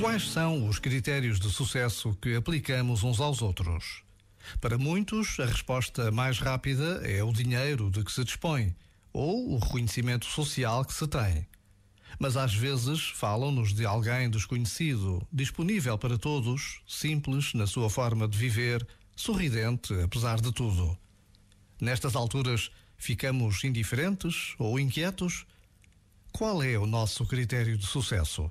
Quais são os critérios de sucesso que aplicamos uns aos outros? Para muitos, a resposta mais rápida é o dinheiro de que se dispõe ou o reconhecimento social que se tem. Mas às vezes falam-nos de alguém desconhecido, disponível para todos, simples na sua forma de viver, sorridente apesar de tudo. Nestas alturas, ficamos indiferentes ou inquietos? Qual é o nosso critério de sucesso?